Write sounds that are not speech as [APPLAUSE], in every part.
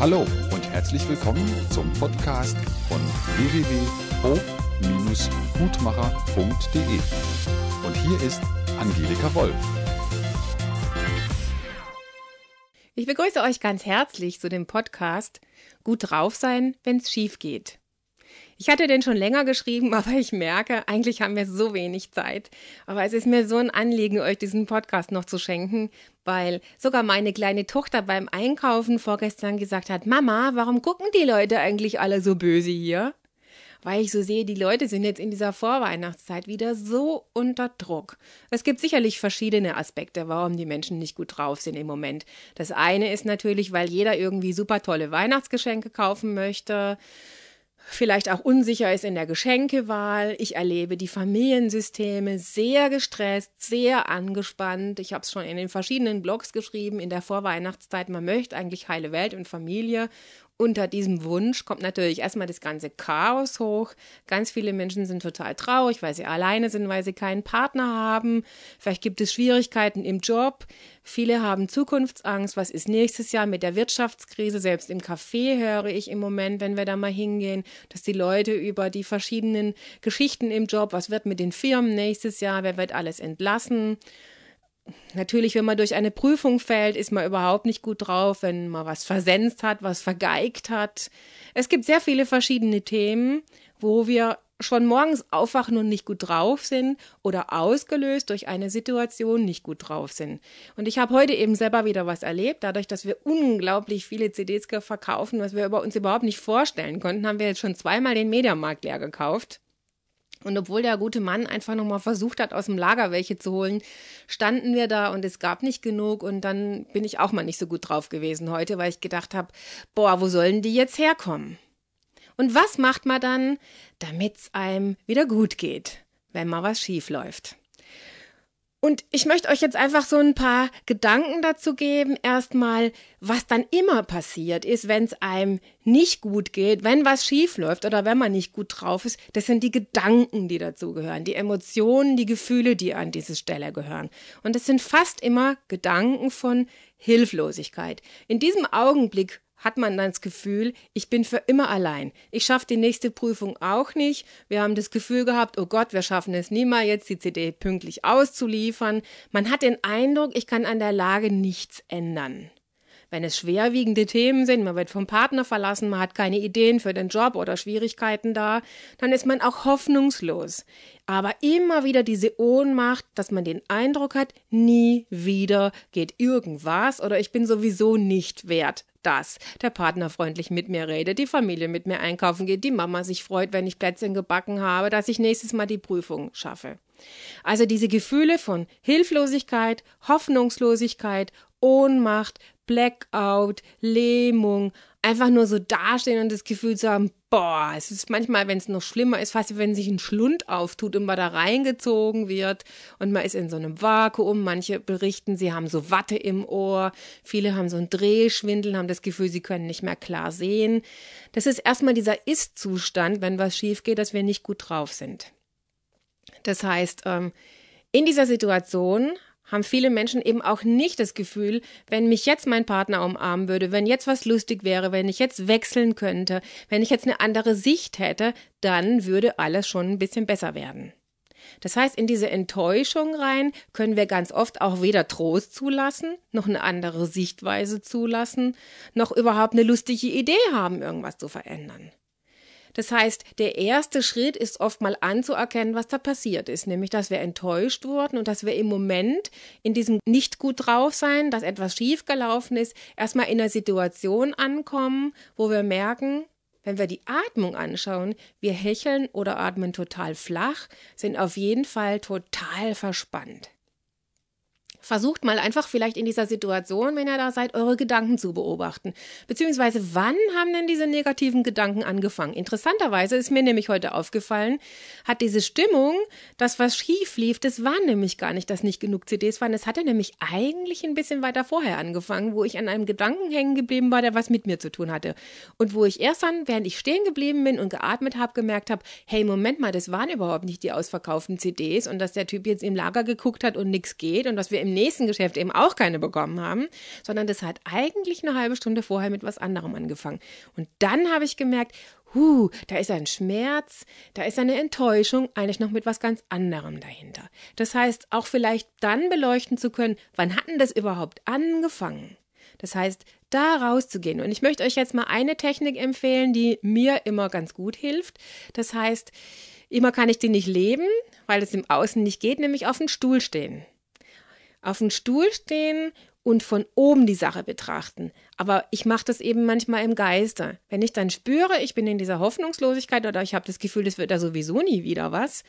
Hallo und herzlich willkommen zum Podcast von www.hof-gutmacher.de. Und hier ist Angelika Wolf. Ich begrüße euch ganz herzlich zu dem Podcast Gut drauf sein, wenn's schief geht. Ich hatte den schon länger geschrieben, [LAUGHS] aber ich merke, eigentlich haben wir so wenig Zeit. Aber es ist mir so ein Anliegen, euch diesen Podcast noch zu schenken, weil sogar meine kleine Tochter beim Einkaufen vorgestern gesagt hat, Mama, warum gucken die Leute eigentlich alle so böse hier? weil ich so sehe, die Leute sind jetzt in dieser Vorweihnachtszeit wieder so unter Druck. Es gibt sicherlich verschiedene Aspekte, warum die Menschen nicht gut drauf sind im Moment. Das eine ist natürlich, weil jeder irgendwie super tolle Weihnachtsgeschenke kaufen möchte vielleicht auch unsicher ist in der Geschenkewahl. Ich erlebe die Familiensysteme sehr gestresst, sehr angespannt. Ich habe es schon in den verschiedenen Blogs geschrieben in der Vorweihnachtszeit. Man möchte eigentlich heile Welt und Familie unter diesem Wunsch kommt natürlich erstmal das ganze Chaos hoch. Ganz viele Menschen sind total traurig, weil sie alleine sind, weil sie keinen Partner haben. Vielleicht gibt es Schwierigkeiten im Job. Viele haben Zukunftsangst. Was ist nächstes Jahr mit der Wirtschaftskrise? Selbst im Café höre ich im Moment, wenn wir da mal hingehen, dass die Leute über die verschiedenen Geschichten im Job, was wird mit den Firmen nächstes Jahr, wer wird alles entlassen? Natürlich, wenn man durch eine Prüfung fällt, ist man überhaupt nicht gut drauf, wenn man was versenzt hat, was vergeigt hat. Es gibt sehr viele verschiedene Themen, wo wir schon morgens aufwachen und nicht gut drauf sind oder ausgelöst durch eine Situation nicht gut drauf sind. Und ich habe heute eben selber wieder was erlebt. Dadurch, dass wir unglaublich viele CDs verkaufen, was wir über uns überhaupt nicht vorstellen konnten, haben wir jetzt schon zweimal den Mediamarkt leer gekauft. Und obwohl der gute Mann einfach nochmal versucht hat, aus dem Lager welche zu holen, standen wir da und es gab nicht genug. Und dann bin ich auch mal nicht so gut drauf gewesen heute, weil ich gedacht habe, boah, wo sollen die jetzt herkommen? Und was macht man dann, damit es einem wieder gut geht, wenn mal was schief läuft? Und ich möchte euch jetzt einfach so ein paar Gedanken dazu geben. Erstmal, was dann immer passiert ist, wenn es einem nicht gut geht, wenn was schief läuft oder wenn man nicht gut drauf ist. Das sind die Gedanken, die dazu gehören, die Emotionen, die Gefühle, die an diese Stelle gehören. Und es sind fast immer Gedanken von Hilflosigkeit. In diesem Augenblick hat man dann das Gefühl, ich bin für immer allein. Ich schaffe die nächste Prüfung auch nicht. Wir haben das Gefühl gehabt, oh Gott, wir schaffen es nie mal jetzt die CD pünktlich auszuliefern. Man hat den Eindruck, ich kann an der Lage nichts ändern. Wenn es schwerwiegende Themen sind, man wird vom Partner verlassen, man hat keine Ideen für den Job oder Schwierigkeiten da, dann ist man auch hoffnungslos. Aber immer wieder diese Ohnmacht, dass man den Eindruck hat, nie wieder geht irgendwas oder ich bin sowieso nicht wert, dass der Partner freundlich mit mir redet, die Familie mit mir einkaufen geht, die Mama sich freut, wenn ich Plätzchen gebacken habe, dass ich nächstes Mal die Prüfung schaffe. Also diese Gefühle von Hilflosigkeit, Hoffnungslosigkeit, Ohnmacht, Blackout, Lähmung, einfach nur so dastehen und das Gefühl zu haben, boah, es ist manchmal, wenn es noch schlimmer ist, fast wie wenn sich ein Schlund auftut und man da reingezogen wird und man ist in so einem Vakuum. Manche berichten, sie haben so Watte im Ohr, viele haben so einen Drehschwindel, haben das Gefühl, sie können nicht mehr klar sehen. Das ist erstmal dieser Ist-Zustand, wenn was schief geht, dass wir nicht gut drauf sind. Das heißt, ähm, in dieser Situation haben viele Menschen eben auch nicht das Gefühl, wenn mich jetzt mein Partner umarmen würde, wenn jetzt was lustig wäre, wenn ich jetzt wechseln könnte, wenn ich jetzt eine andere Sicht hätte, dann würde alles schon ein bisschen besser werden. Das heißt, in diese Enttäuschung rein können wir ganz oft auch weder Trost zulassen, noch eine andere Sichtweise zulassen, noch überhaupt eine lustige Idee haben, irgendwas zu verändern. Das heißt, der erste Schritt ist oft mal anzuerkennen, was da passiert ist, nämlich, dass wir enttäuscht wurden und dass wir im Moment in diesem nicht gut drauf sein, dass etwas schiefgelaufen ist, erstmal in einer Situation ankommen, wo wir merken, wenn wir die Atmung anschauen, wir hecheln oder atmen total flach, sind auf jeden Fall total verspannt. Versucht mal einfach vielleicht in dieser Situation, wenn ihr da seid, eure Gedanken zu beobachten. Beziehungsweise, wann haben denn diese negativen Gedanken angefangen? Interessanterweise ist mir nämlich heute aufgefallen, hat diese Stimmung, dass was schief lief, das war nämlich gar nicht, dass nicht genug CDs waren. Es hatte nämlich eigentlich ein bisschen weiter vorher angefangen, wo ich an einem Gedanken hängen geblieben war, der was mit mir zu tun hatte. Und wo ich erst dann, während ich stehen geblieben bin und geatmet habe, gemerkt habe, hey, Moment mal, das waren überhaupt nicht die ausverkauften CDs und dass der Typ jetzt im Lager geguckt hat und nichts geht und dass wir im nächsten Geschäft eben auch keine bekommen haben, sondern das hat eigentlich eine halbe Stunde vorher mit was anderem angefangen. Und dann habe ich gemerkt, huh, da ist ein Schmerz, da ist eine Enttäuschung, eigentlich noch mit was ganz anderem dahinter. Das heißt, auch vielleicht dann beleuchten zu können, wann hatten das überhaupt angefangen? Das heißt, da rauszugehen. Und ich möchte euch jetzt mal eine Technik empfehlen, die mir immer ganz gut hilft. Das heißt, immer kann ich die nicht leben, weil es im Außen nicht geht, nämlich auf dem Stuhl stehen. Auf dem Stuhl stehen und von oben die Sache betrachten. Aber ich mache das eben manchmal im Geiste. Wenn ich dann spüre, ich bin in dieser Hoffnungslosigkeit oder ich habe das Gefühl, es wird da sowieso nie wieder was,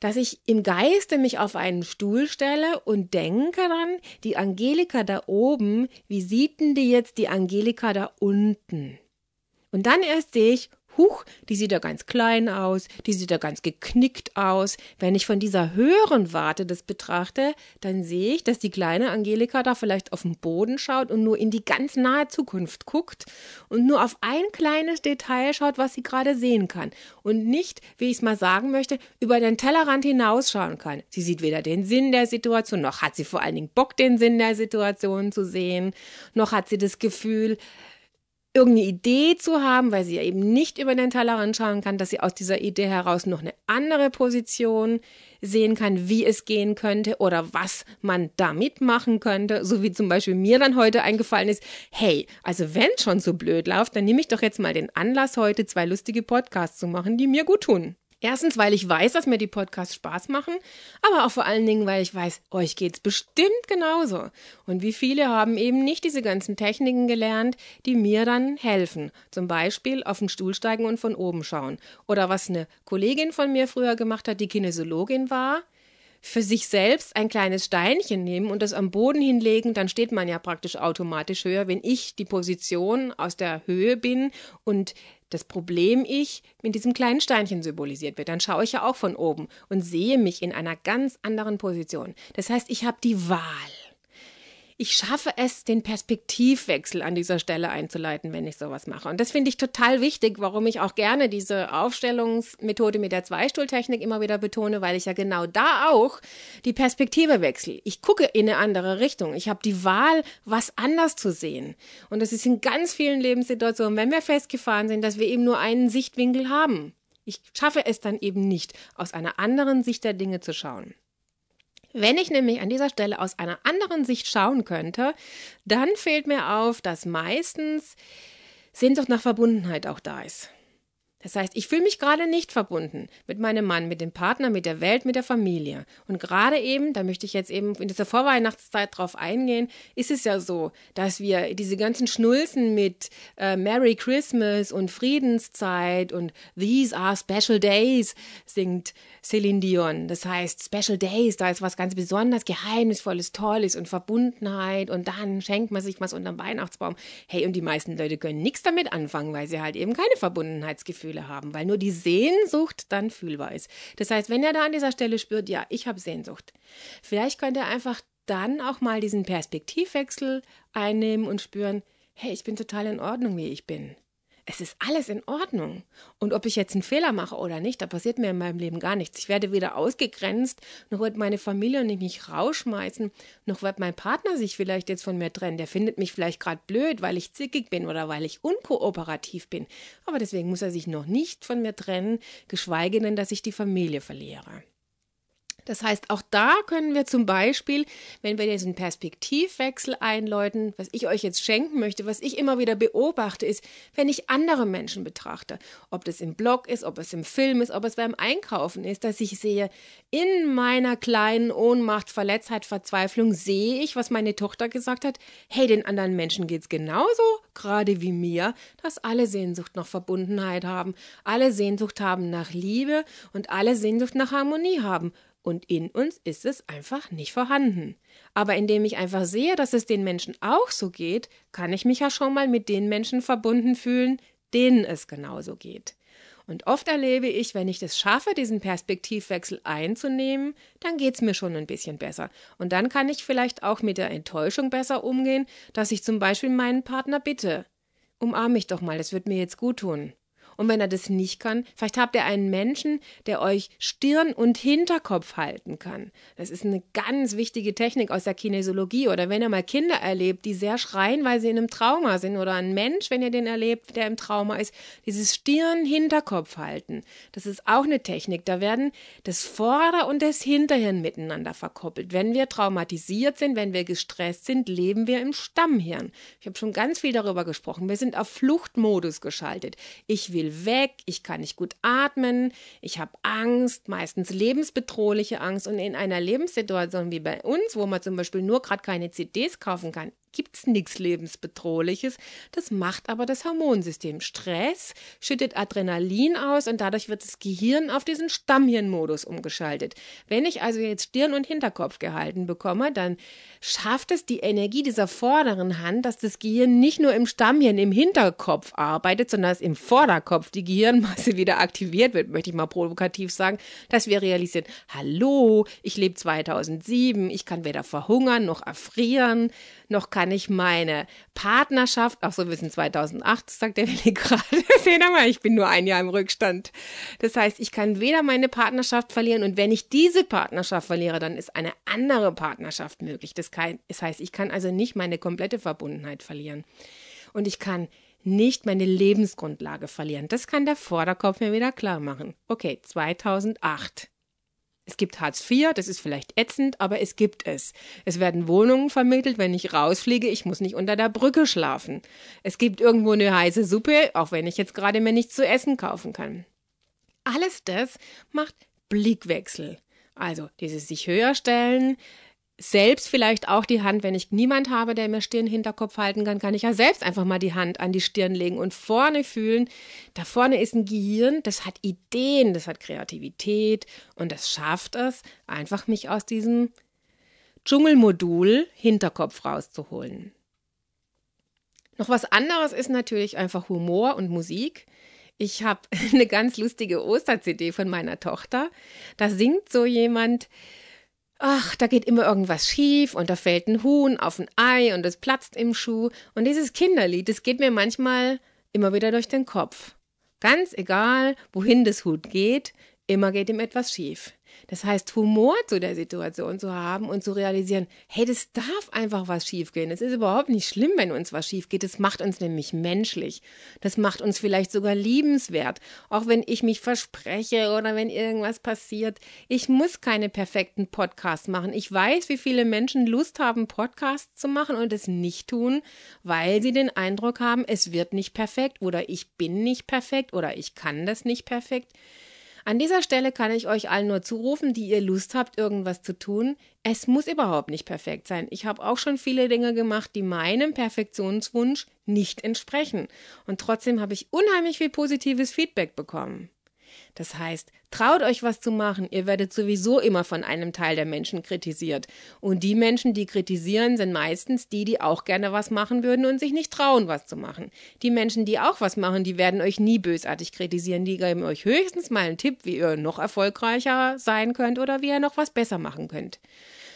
dass ich im Geiste mich auf einen Stuhl stelle und denke dann, die Angelika da oben, wie sieht denn die jetzt die Angelika da unten? Und dann erst sehe ich, Huch, die sieht ja ganz klein aus, die sieht ja ganz geknickt aus. Wenn ich von dieser höheren Warte das betrachte, dann sehe ich, dass die kleine Angelika da vielleicht auf den Boden schaut und nur in die ganz nahe Zukunft guckt und nur auf ein kleines Detail schaut, was sie gerade sehen kann. Und nicht, wie ich es mal sagen möchte, über den Tellerrand hinausschauen kann. Sie sieht weder den Sinn der Situation, noch hat sie vor allen Dingen Bock, den Sinn der Situation zu sehen, noch hat sie das Gefühl, irgendeine Idee zu haben, weil sie ja eben nicht über den Tellerrand schauen kann, dass sie aus dieser Idee heraus noch eine andere Position sehen kann, wie es gehen könnte oder was man damit machen könnte, so wie zum Beispiel mir dann heute eingefallen ist, hey, also wenn schon so blöd läuft, dann nehme ich doch jetzt mal den Anlass, heute zwei lustige Podcasts zu machen, die mir gut tun. Erstens, weil ich weiß, dass mir die Podcasts Spaß machen, aber auch vor allen Dingen, weil ich weiß, euch geht's bestimmt genauso. Und wie viele haben eben nicht diese ganzen Techniken gelernt, die mir dann helfen. Zum Beispiel auf den Stuhl steigen und von oben schauen. Oder was eine Kollegin von mir früher gemacht hat, die Kinesiologin war, für sich selbst ein kleines Steinchen nehmen und das am Boden hinlegen, dann steht man ja praktisch automatisch höher, wenn ich die Position aus der Höhe bin und das Problem ich mit diesem kleinen Steinchen symbolisiert wird, dann schaue ich ja auch von oben und sehe mich in einer ganz anderen Position. Das heißt, ich habe die Wahl ich schaffe es, den Perspektivwechsel an dieser Stelle einzuleiten, wenn ich sowas mache. Und das finde ich total wichtig, warum ich auch gerne diese Aufstellungsmethode mit der Zweistuhltechnik immer wieder betone, weil ich ja genau da auch die Perspektive wechsle. Ich gucke in eine andere Richtung. Ich habe die Wahl, was anders zu sehen. Und das ist in ganz vielen Lebenssituationen, wenn wir festgefahren sind, dass wir eben nur einen Sichtwinkel haben. Ich schaffe es dann eben nicht, aus einer anderen Sicht der Dinge zu schauen. Wenn ich nämlich an dieser Stelle aus einer anderen Sicht schauen könnte, dann fällt mir auf, dass meistens Sehnsucht nach Verbundenheit auch da ist. Das heißt, ich fühle mich gerade nicht verbunden mit meinem Mann, mit dem Partner, mit der Welt, mit der Familie. Und gerade eben, da möchte ich jetzt eben in dieser Vorweihnachtszeit drauf eingehen, ist es ja so, dass wir diese ganzen Schnulzen mit äh, Merry Christmas und Friedenszeit und These are special days singt Celine Dion. Das heißt, Special Days, da ist was ganz besonders Geheimnisvolles, Tolles und Verbundenheit und dann schenkt man sich was unterm Weihnachtsbaum. Hey, und die meisten Leute können nichts damit anfangen, weil sie halt eben keine Verbundenheitsgefühle haben, weil nur die Sehnsucht dann fühlbar ist. Das heißt, wenn er da an dieser Stelle spürt, ja, ich habe Sehnsucht, vielleicht könnte er einfach dann auch mal diesen Perspektivwechsel einnehmen und spüren, hey, ich bin total in Ordnung, wie ich bin es ist alles in Ordnung. Und ob ich jetzt einen Fehler mache oder nicht, da passiert mir in meinem Leben gar nichts. Ich werde weder ausgegrenzt, noch wird meine Familie mich rausschmeißen, noch wird mein Partner sich vielleicht jetzt von mir trennen. Der findet mich vielleicht gerade blöd, weil ich zickig bin oder weil ich unkooperativ bin. Aber deswegen muss er sich noch nicht von mir trennen, geschweige denn, dass ich die Familie verliere. Das heißt, auch da können wir zum Beispiel, wenn wir diesen Perspektivwechsel einläuten, was ich euch jetzt schenken möchte, was ich immer wieder beobachte, ist, wenn ich andere Menschen betrachte, ob das im Blog ist, ob es im Film ist, ob es beim Einkaufen ist, dass ich sehe, in meiner kleinen Ohnmacht, Verletztheit, Verzweiflung sehe ich, was meine Tochter gesagt hat, hey, den anderen Menschen geht's genauso, gerade wie mir, dass alle Sehnsucht nach Verbundenheit haben, alle Sehnsucht haben nach Liebe und alle Sehnsucht nach Harmonie haben. Und in uns ist es einfach nicht vorhanden. Aber indem ich einfach sehe, dass es den Menschen auch so geht, kann ich mich ja schon mal mit den Menschen verbunden fühlen, denen es genauso geht. Und oft erlebe ich, wenn ich das schaffe, diesen Perspektivwechsel einzunehmen, dann geht es mir schon ein bisschen besser. Und dann kann ich vielleicht auch mit der Enttäuschung besser umgehen, dass ich zum Beispiel meinen Partner bitte, umarme mich doch mal, das wird mir jetzt gut tun. Und wenn er das nicht kann, vielleicht habt ihr einen Menschen, der euch Stirn und Hinterkopf halten kann. Das ist eine ganz wichtige Technik aus der Kinesiologie. Oder wenn ihr mal Kinder erlebt, die sehr schreien, weil sie in einem Trauma sind. Oder ein Mensch, wenn ihr den erlebt, der im Trauma ist, dieses Stirn-Hinterkopf halten. Das ist auch eine Technik. Da werden das Vorder- und das Hinterhirn miteinander verkoppelt. Wenn wir traumatisiert sind, wenn wir gestresst sind, leben wir im Stammhirn. Ich habe schon ganz viel darüber gesprochen. Wir sind auf Fluchtmodus geschaltet. Ich will weg, ich kann nicht gut atmen, ich habe Angst, meistens lebensbedrohliche Angst. Und in einer Lebenssituation wie bei uns, wo man zum Beispiel nur gerade keine CDs kaufen kann, gibt es nichts Lebensbedrohliches. Das macht aber das Hormonsystem. Stress schüttet Adrenalin aus und dadurch wird das Gehirn auf diesen Stammhirnmodus umgeschaltet. Wenn ich also jetzt Stirn und Hinterkopf gehalten bekomme, dann schafft es die Energie dieser vorderen Hand, dass das Gehirn nicht nur im Stammhirn, im Hinterkopf arbeitet, sondern dass im Vorderkopf die Gehirnmasse [LAUGHS] wieder aktiviert wird, möchte ich mal provokativ sagen, dass wir realisieren, hallo, ich lebe 2007, ich kann weder verhungern noch erfrieren, noch kann ich meine Partnerschaft, ach so, wir sind 2008, sagt der Willi [LAUGHS] gerade, ich bin nur ein Jahr im Rückstand. Das heißt, ich kann weder meine Partnerschaft verlieren und wenn ich diese Partnerschaft verliere, dann ist eine andere Partnerschaft möglich. Das, kann, das heißt, ich kann also nicht meine komplette Verbundenheit verlieren. Und ich kann nicht meine Lebensgrundlage verlieren. Das kann der Vorderkopf mir wieder klar machen. Okay, 2008. Es gibt Hartz IV, das ist vielleicht ätzend, aber es gibt es. Es werden Wohnungen vermittelt, wenn ich rausfliege, ich muss nicht unter der Brücke schlafen. Es gibt irgendwo eine heiße Suppe, auch wenn ich jetzt gerade mir nichts zu essen kaufen kann. Alles das macht Blickwechsel. Also dieses sich höher stellen, selbst vielleicht auch die Hand, wenn ich niemand habe, der mir Stirn Hinterkopf halten kann, kann ich ja selbst einfach mal die Hand an die Stirn legen und vorne fühlen. Da vorne ist ein Gehirn, das hat Ideen, das hat Kreativität und das schafft es, einfach mich aus diesem Dschungelmodul Hinterkopf rauszuholen. Noch was anderes ist natürlich einfach Humor und Musik. Ich habe [LAUGHS] eine ganz lustige Oster-CD von meiner Tochter. Da singt so jemand, ach, da geht immer irgendwas schief und da fällt ein Huhn auf ein Ei und es platzt im Schuh. Und dieses Kinderlied, das geht mir manchmal immer wieder durch den Kopf. Ganz egal, wohin das Hut geht, immer geht ihm etwas schief. Das heißt, Humor zu der Situation zu haben und zu realisieren, hey, das darf einfach was schiefgehen. Es ist überhaupt nicht schlimm, wenn uns was schief geht. Das macht uns nämlich menschlich. Das macht uns vielleicht sogar liebenswert. Auch wenn ich mich verspreche oder wenn irgendwas passiert. Ich muss keine perfekten Podcasts machen. Ich weiß, wie viele Menschen Lust haben, Podcasts zu machen und es nicht tun, weil sie den Eindruck haben, es wird nicht perfekt oder ich bin nicht perfekt oder ich kann das nicht perfekt. An dieser Stelle kann ich euch allen nur zurufen, die ihr Lust habt, irgendwas zu tun. Es muss überhaupt nicht perfekt sein. Ich habe auch schon viele Dinge gemacht, die meinem Perfektionswunsch nicht entsprechen. Und trotzdem habe ich unheimlich viel positives Feedback bekommen. Das heißt, traut euch was zu machen, ihr werdet sowieso immer von einem Teil der Menschen kritisiert. Und die Menschen, die kritisieren, sind meistens die, die auch gerne was machen würden und sich nicht trauen, was zu machen. Die Menschen, die auch was machen, die werden euch nie bösartig kritisieren, die geben euch höchstens mal einen Tipp, wie ihr noch erfolgreicher sein könnt oder wie ihr noch was besser machen könnt.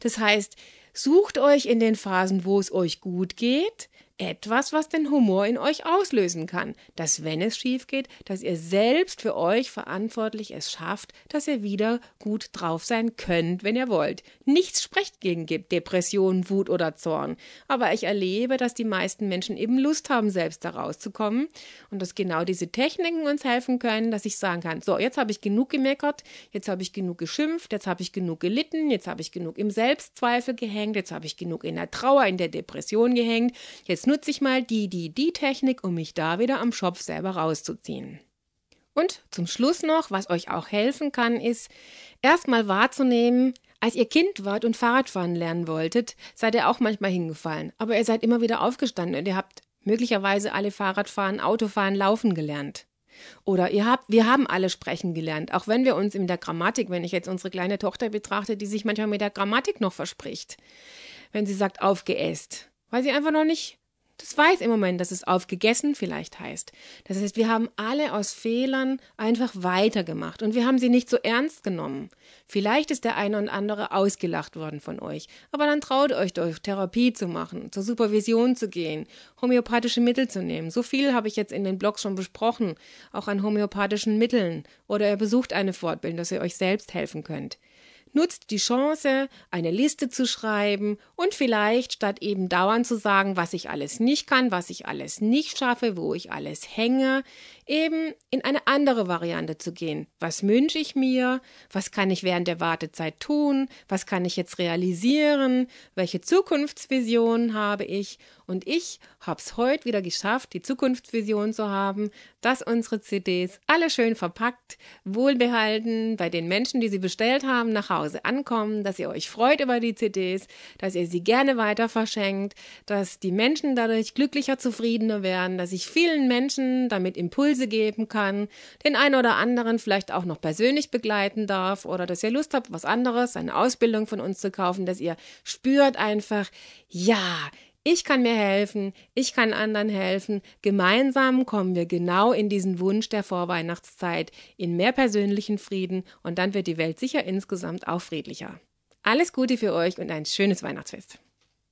Das heißt, sucht euch in den Phasen, wo es euch gut geht, etwas, was den Humor in euch auslösen kann, dass wenn es schief geht, dass ihr selbst für euch verantwortlich es schafft, dass ihr wieder gut drauf sein könnt, wenn ihr wollt. Nichts spricht gegen Depression, Wut oder Zorn, aber ich erlebe, dass die meisten Menschen eben Lust haben, selbst da rauszukommen. Und dass genau diese Techniken uns helfen können, dass ich sagen kann, so, jetzt habe ich genug gemeckert, jetzt habe ich genug geschimpft, jetzt habe ich genug gelitten, jetzt habe ich genug im Selbstzweifel gehängt, jetzt habe ich genug in der Trauer, in der Depression gehängt, jetzt nutze ich mal die, die, die Technik, um mich da wieder am Schopf selber rauszuziehen. Und zum Schluss noch, was euch auch helfen kann, ist, erstmal wahrzunehmen, als ihr Kind wart und Fahrradfahren lernen wolltet, seid ihr auch manchmal hingefallen. Aber ihr seid immer wieder aufgestanden und ihr habt möglicherweise alle Fahrradfahren, Autofahren, Laufen gelernt. Oder ihr habt, wir haben alle sprechen gelernt, auch wenn wir uns in der Grammatik, wenn ich jetzt unsere kleine Tochter betrachte, die sich manchmal mit der Grammatik noch verspricht. Wenn sie sagt aufgeäst, weil sie einfach noch nicht Das weiß im Moment, dass es aufgegessen vielleicht heißt. Das heißt, wir haben alle aus Fehlern einfach weitergemacht und wir haben sie nicht so ernst genommen. Vielleicht ist der eine und andere ausgelacht worden von euch, aber dann traut euch doch, Therapie zu machen, zur Supervision zu gehen, homöopathische Mittel zu nehmen. So viel habe ich jetzt in den Blogs schon besprochen, auch an homöopathischen Mitteln. Oder ihr besucht eine Fortbildung, dass ihr euch selbst helfen könnt. Nutzt die Chance, eine Liste zu schreiben und vielleicht statt eben dauernd zu sagen, was ich alles nicht kann, was ich alles nicht schaffe, wo ich alles hänge, eben in eine andere Variante zu gehen. Was wünsche ich mir? Was kann ich während der Wartezeit tun? Was kann ich jetzt realisieren? Welche Zukunftsvision habe ich? Und ich habe es heute wieder geschafft, die Zukunftsvision zu haben, dass unsere CDs alle schön verpackt, wohlbehalten bei den Menschen, die sie bestellt haben, nach Hause ankommen, dass ihr euch freut über die CDs, dass ihr sie gerne weiter verschenkt, dass die Menschen dadurch glücklicher, zufriedener werden, dass ich vielen Menschen damit Impulse geben kann, den einen oder anderen vielleicht auch noch persönlich begleiten darf oder dass ihr Lust habt, was anderes, eine Ausbildung von uns zu kaufen, dass ihr spürt einfach, ja, ich kann mir helfen, ich kann anderen helfen. Gemeinsam kommen wir genau in diesen Wunsch der Vorweihnachtszeit, in mehr persönlichen Frieden und dann wird die Welt sicher insgesamt auch friedlicher. Alles Gute für euch und ein schönes Weihnachtsfest.